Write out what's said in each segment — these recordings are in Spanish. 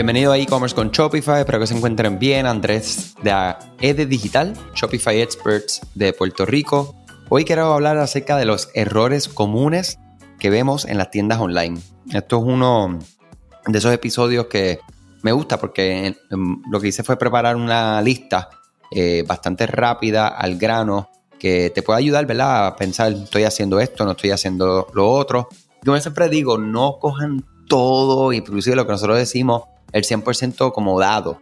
Bienvenido a e-commerce con Shopify, espero que se encuentren bien. Andrés de ED Digital, Shopify Experts de Puerto Rico. Hoy quiero hablar acerca de los errores comunes que vemos en las tiendas online. Esto es uno de esos episodios que me gusta porque lo que hice fue preparar una lista eh, bastante rápida, al grano, que te puede ayudar, ¿verdad? A pensar, estoy haciendo esto, no estoy haciendo lo otro. Yo siempre digo, no cojan todo, inclusive lo que nosotros decimos, el 100% como dado.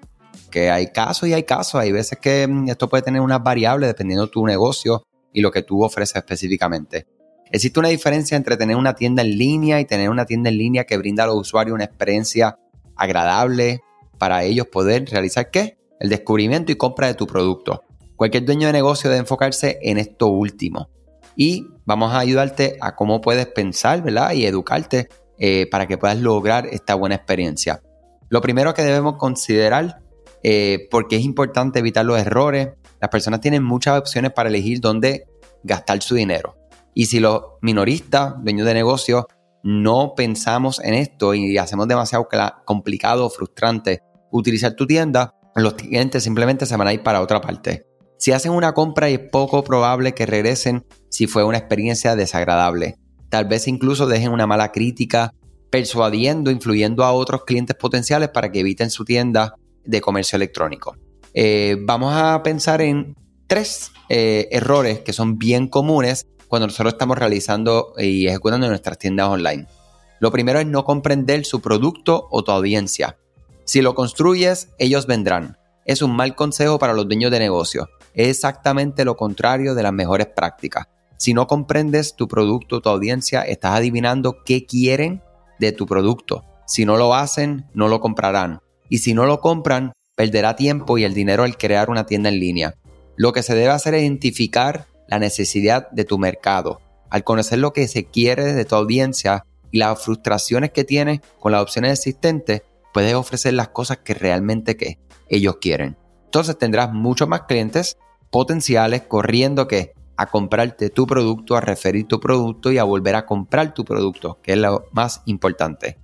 Que hay casos y hay casos. Hay veces que mm, esto puede tener unas variables dependiendo de tu negocio y lo que tú ofreces específicamente. Existe una diferencia entre tener una tienda en línea y tener una tienda en línea que brinda a los usuarios una experiencia agradable para ellos poder realizar qué? El descubrimiento y compra de tu producto. Cualquier dueño de negocio debe enfocarse en esto último. Y vamos a ayudarte a cómo puedes pensar, ¿verdad? Y educarte eh, para que puedas lograr esta buena experiencia. Lo primero que debemos considerar, eh, porque es importante evitar los errores, las personas tienen muchas opciones para elegir dónde gastar su dinero. Y si los minoristas, dueños de negocios, no pensamos en esto y hacemos demasiado complicado o frustrante utilizar tu tienda, los clientes simplemente se van a ir para otra parte. Si hacen una compra es poco probable que regresen si fue una experiencia desagradable. Tal vez incluso dejen una mala crítica persuadiendo, influyendo a otros clientes potenciales para que eviten su tienda de comercio electrónico. Eh, vamos a pensar en tres eh, errores que son bien comunes cuando nosotros estamos realizando y ejecutando nuestras tiendas online. Lo primero es no comprender su producto o tu audiencia. Si lo construyes, ellos vendrán. Es un mal consejo para los dueños de negocio. Es exactamente lo contrario de las mejores prácticas. Si no comprendes tu producto o tu audiencia, estás adivinando qué quieren de tu producto. Si no lo hacen, no lo comprarán. Y si no lo compran, perderá tiempo y el dinero al crear una tienda en línea. Lo que se debe hacer es identificar la necesidad de tu mercado. Al conocer lo que se quiere de tu audiencia y las frustraciones que tienes con las opciones existentes, puedes ofrecer las cosas que realmente que ellos quieren. Entonces tendrás muchos más clientes potenciales corriendo que a comprarte tu producto, a referir tu producto y a volver a comprar tu producto, que es lo más importante.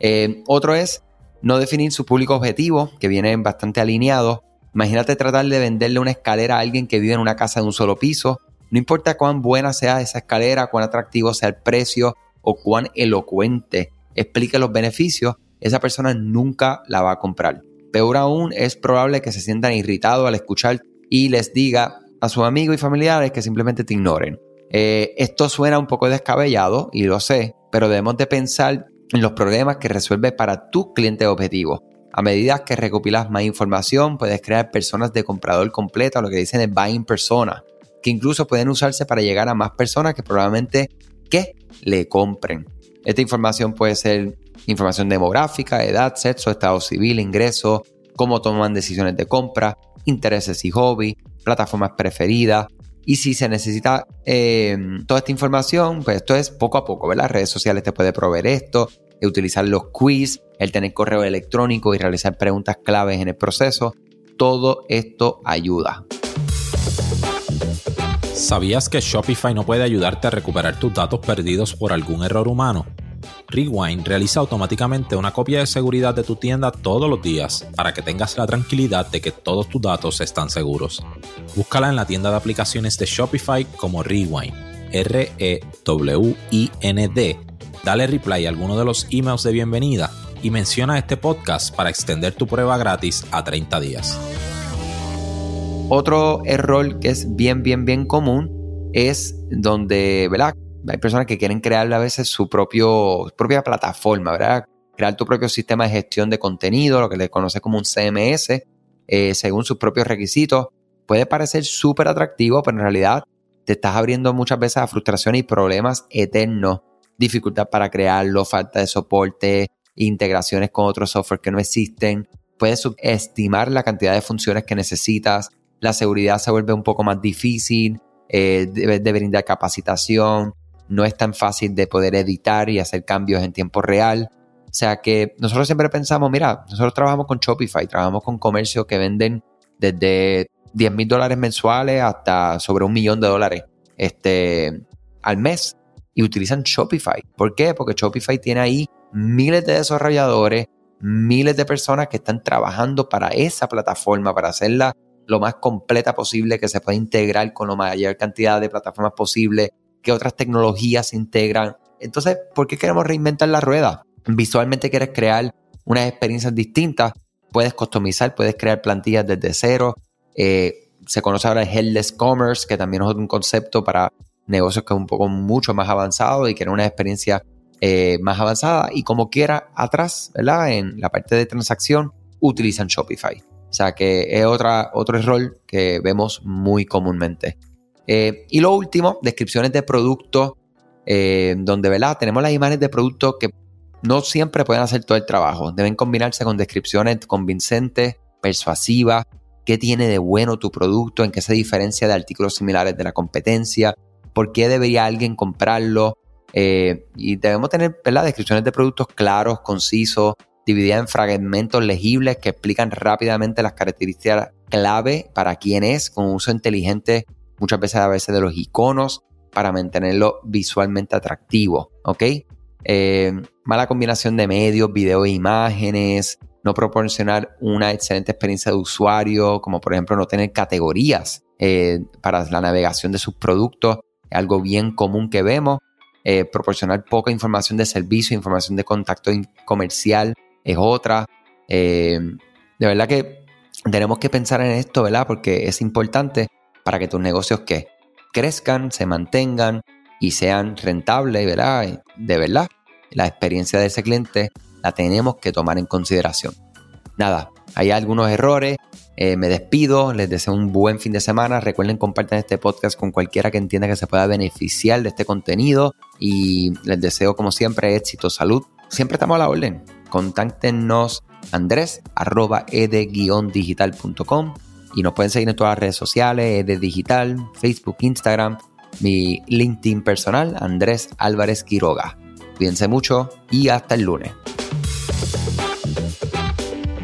Eh, otro es no definir su público objetivo, que viene bastante alineado. Imagínate tratar de venderle una escalera a alguien que vive en una casa de un solo piso. No importa cuán buena sea esa escalera, cuán atractivo sea el precio o cuán elocuente explique los beneficios, esa persona nunca la va a comprar. Peor aún, es probable que se sientan irritados al escuchar y les diga, a sus amigos y familiares que simplemente te ignoren. Eh, esto suena un poco descabellado y lo sé, pero debemos de pensar en los problemas que resuelve para tu cliente objetivo. A medida que recopilas más información, puedes crear personas de comprador completo, lo que dicen es buying persona, que incluso pueden usarse para llegar a más personas que probablemente que le compren. Esta información puede ser información demográfica, edad, sexo, estado civil, ingreso, cómo toman decisiones de compra, intereses y hobby, plataformas preferidas. Y si se necesita eh, toda esta información, pues esto es poco a poco, ¿verdad? Las redes sociales te puede proveer esto, utilizar los quiz, el tener correo electrónico y realizar preguntas claves en el proceso. Todo esto ayuda. ¿Sabías que Shopify no puede ayudarte a recuperar tus datos perdidos por algún error humano? Rewind realiza automáticamente una copia de seguridad de tu tienda todos los días para que tengas la tranquilidad de que todos tus datos están seguros. Búscala en la tienda de aplicaciones de Shopify como Rewind, R-E-W-I-N-D. Dale reply a alguno de los emails de bienvenida y menciona este podcast para extender tu prueba gratis a 30 días. Otro error que es bien, bien, bien común es donde. Hay personas que quieren crear a veces su propio, propia plataforma, ¿verdad? Crear tu propio sistema de gestión de contenido, lo que le conoce como un CMS, eh, según sus propios requisitos. Puede parecer súper atractivo, pero en realidad te estás abriendo muchas veces a frustración y problemas eternos. Dificultad para crearlo, falta de soporte, integraciones con otros software que no existen. Puedes subestimar la cantidad de funciones que necesitas. La seguridad se vuelve un poco más difícil. Eh, debes de brindar capacitación no es tan fácil de poder editar y hacer cambios en tiempo real. O sea que nosotros siempre pensamos, mira, nosotros trabajamos con Shopify, trabajamos con comercios que venden desde 10 mil dólares mensuales hasta sobre un millón de dólares este, al mes y utilizan Shopify. ¿Por qué? Porque Shopify tiene ahí miles de desarrolladores miles de personas que están trabajando para esa plataforma, para hacerla lo más completa posible, que se pueda integrar con la mayor cantidad de plataformas posible, que otras tecnologías se integran. Entonces, ¿por qué queremos reinventar la rueda? Visualmente quieres crear unas experiencias distintas, puedes customizar, puedes crear plantillas desde cero. Eh, se conoce ahora el Headless Commerce, que también es un concepto para negocios que es un poco mucho más avanzado y quieren una experiencia eh, más avanzada. Y como quiera, atrás, ¿verdad? En la parte de transacción, utilizan Shopify. O sea que es otra, otro error que vemos muy comúnmente. Eh, y lo último, descripciones de productos, eh, donde ¿verdad? tenemos las imágenes de productos que no siempre pueden hacer todo el trabajo. Deben combinarse con descripciones convincentes, persuasivas, qué tiene de bueno tu producto, en qué se diferencia de artículos similares de la competencia, por qué debería alguien comprarlo. Eh, y debemos tener ¿verdad? descripciones de productos claros, concisos, dividida en fragmentos legibles que explican rápidamente las características clave para quién es, con uso inteligente muchas veces a veces de los iconos para mantenerlo visualmente atractivo, ¿ok? Eh, mala combinación de medios, video e imágenes, no proporcionar una excelente experiencia de usuario, como por ejemplo no tener categorías eh, para la navegación de sus productos, algo bien común que vemos, eh, proporcionar poca información de servicio, información de contacto comercial, es otra. De verdad que tenemos que pensar en esto, ¿verdad? Porque es importante para que tus negocios que crezcan, se mantengan y sean rentables, ¿verdad? De verdad, la experiencia de ese cliente la tenemos que tomar en consideración. Nada, hay algunos errores. Eh, me despido, les deseo un buen fin de semana. Recuerden compartir este podcast con cualquiera que entienda que se pueda beneficiar de este contenido y les deseo como siempre éxito, salud. Siempre estamos a la orden contáctenos andrés arroba ed-digital.com y nos pueden seguir en todas las redes sociales, ed digital, Facebook, Instagram, mi LinkedIn personal, Andrés Álvarez Quiroga. Cuídense mucho y hasta el lunes.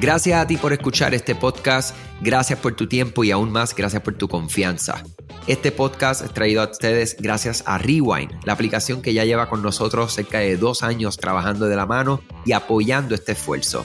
Gracias a ti por escuchar este podcast, gracias por tu tiempo y aún más gracias por tu confianza. Este podcast es traído a ustedes gracias a Rewind, la aplicación que ya lleva con nosotros cerca de dos años trabajando de la mano y apoyando este esfuerzo.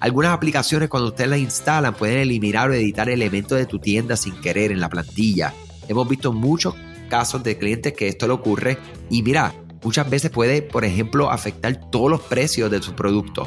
Algunas aplicaciones cuando ustedes las instalan pueden eliminar o editar elementos de tu tienda sin querer en la plantilla. Hemos visto muchos casos de clientes que esto le ocurre y mira, muchas veces puede, por ejemplo, afectar todos los precios de su producto.